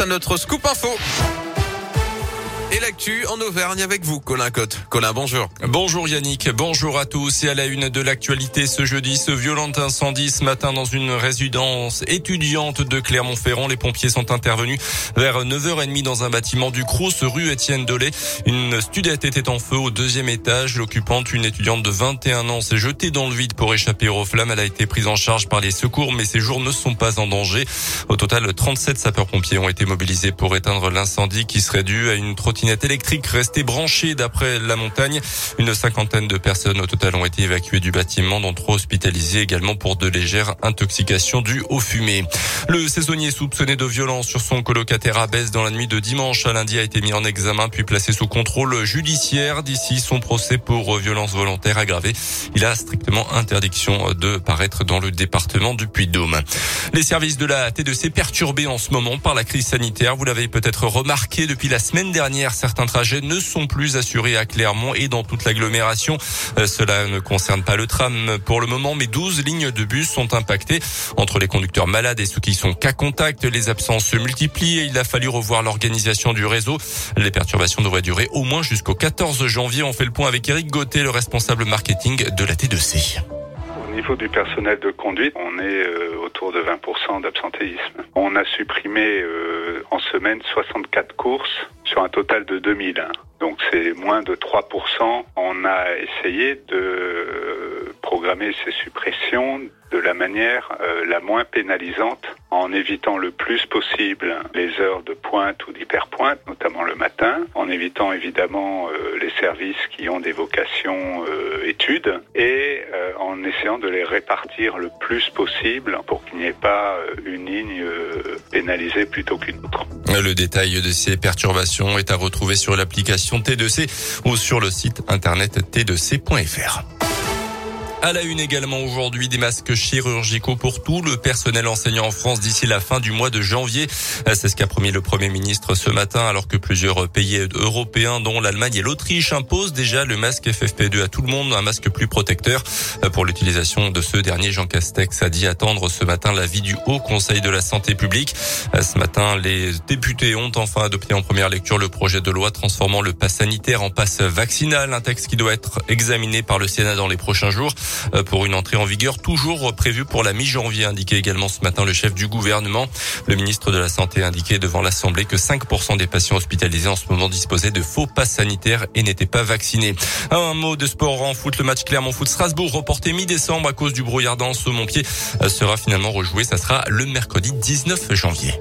à notre scoop info. Et l'actu en Auvergne avec vous, Colin Cotte. Colin, bonjour. Bonjour Yannick, bonjour à tous. Et à la une de l'actualité ce jeudi, ce violent incendie ce matin dans une résidence étudiante de Clermont-Ferrand. Les pompiers sont intervenus vers 9h30 dans un bâtiment du Crous, rue Étienne Dolé. Une studette était en feu au deuxième étage. L'occupante, une étudiante de 21 ans, s'est jetée dans le vide pour échapper aux flammes. Elle a été prise en charge par les secours, mais ses jours ne sont pas en danger. Au total, 37 sapeurs-pompiers ont été mobilisés pour éteindre l'incendie qui serait dû à une trottinette d'après la montagne. Une cinquantaine de personnes au total ont été évacuées du bâtiment, dont trois hospitalisées également pour de légères intoxications dues. Le saisonnier soupçonné de violence sur son colocataire à Besse dans la nuit de dimanche à lundi a été mis en examen puis placé sous contrôle judiciaire. D'ici son procès pour violence volontaire aggravée, il a strictement interdiction de paraître dans le département du Puy-de-Dôme. Les services de la T2C perturbés en ce moment par la crise sanitaire. Vous l'avez peut-être remarqué depuis la semaine dernière certains trajets ne sont plus assurés à Clermont et dans toute l'agglomération. Euh, cela ne concerne pas le tram pour le moment, mais 12 lignes de bus sont impactées. Entre les conducteurs malades et ceux qui sont cas contact, les absences se multiplient et il a fallu revoir l'organisation du réseau. Les perturbations devraient durer au moins jusqu'au 14 janvier. On fait le point avec Eric Gauthier, le responsable marketing de la T2C. Au niveau du personnel de conduite, on est euh, autour de 20% d'absentéisme. On a supprimé euh, en semaine 64 courses sur un total de 2000. Donc c'est moins de 3%. On a essayé de programmer ces suppressions de la manière euh, la moins pénalisante en évitant le plus possible les heures de pointe ou d'hyperpointe, notamment le matin, en évitant évidemment euh, les services qui ont des vocations euh, études et en essayant de les répartir le plus possible pour qu'il n'y ait pas une ligne pénalisée plutôt qu'une autre. Le détail de ces perturbations est à retrouver sur l'application T2C ou sur le site internet t2c.fr. À la une également aujourd'hui des masques chirurgicaux pour tout le personnel enseignant en France d'ici la fin du mois de janvier. C'est ce qu'a promis le Premier ministre ce matin alors que plusieurs pays européens dont l'Allemagne et l'Autriche imposent déjà le masque FFP2 à tout le monde, un masque plus protecteur. Pour l'utilisation de ce dernier, Jean Castex a dit attendre ce matin l'avis du Haut Conseil de la Santé publique. Ce matin, les députés ont enfin adopté en première lecture le projet de loi transformant le pass sanitaire en passe vaccinal, un texte qui doit être examiné par le Sénat dans les prochains jours. Euh, pour une entrée en vigueur toujours prévue pour la mi-janvier, indiqué également ce matin le chef du gouvernement. Le ministre de la Santé a indiqué devant l'Assemblée que 5% des patients hospitalisés en ce moment disposaient de faux passes sanitaires et n'étaient pas vaccinés. Un mot de sport en foot, le match Clermont Foot Strasbourg reporté mi-décembre à cause du brouillard dans ce Montpied euh, sera finalement rejoué. Ça sera le mercredi 19 janvier.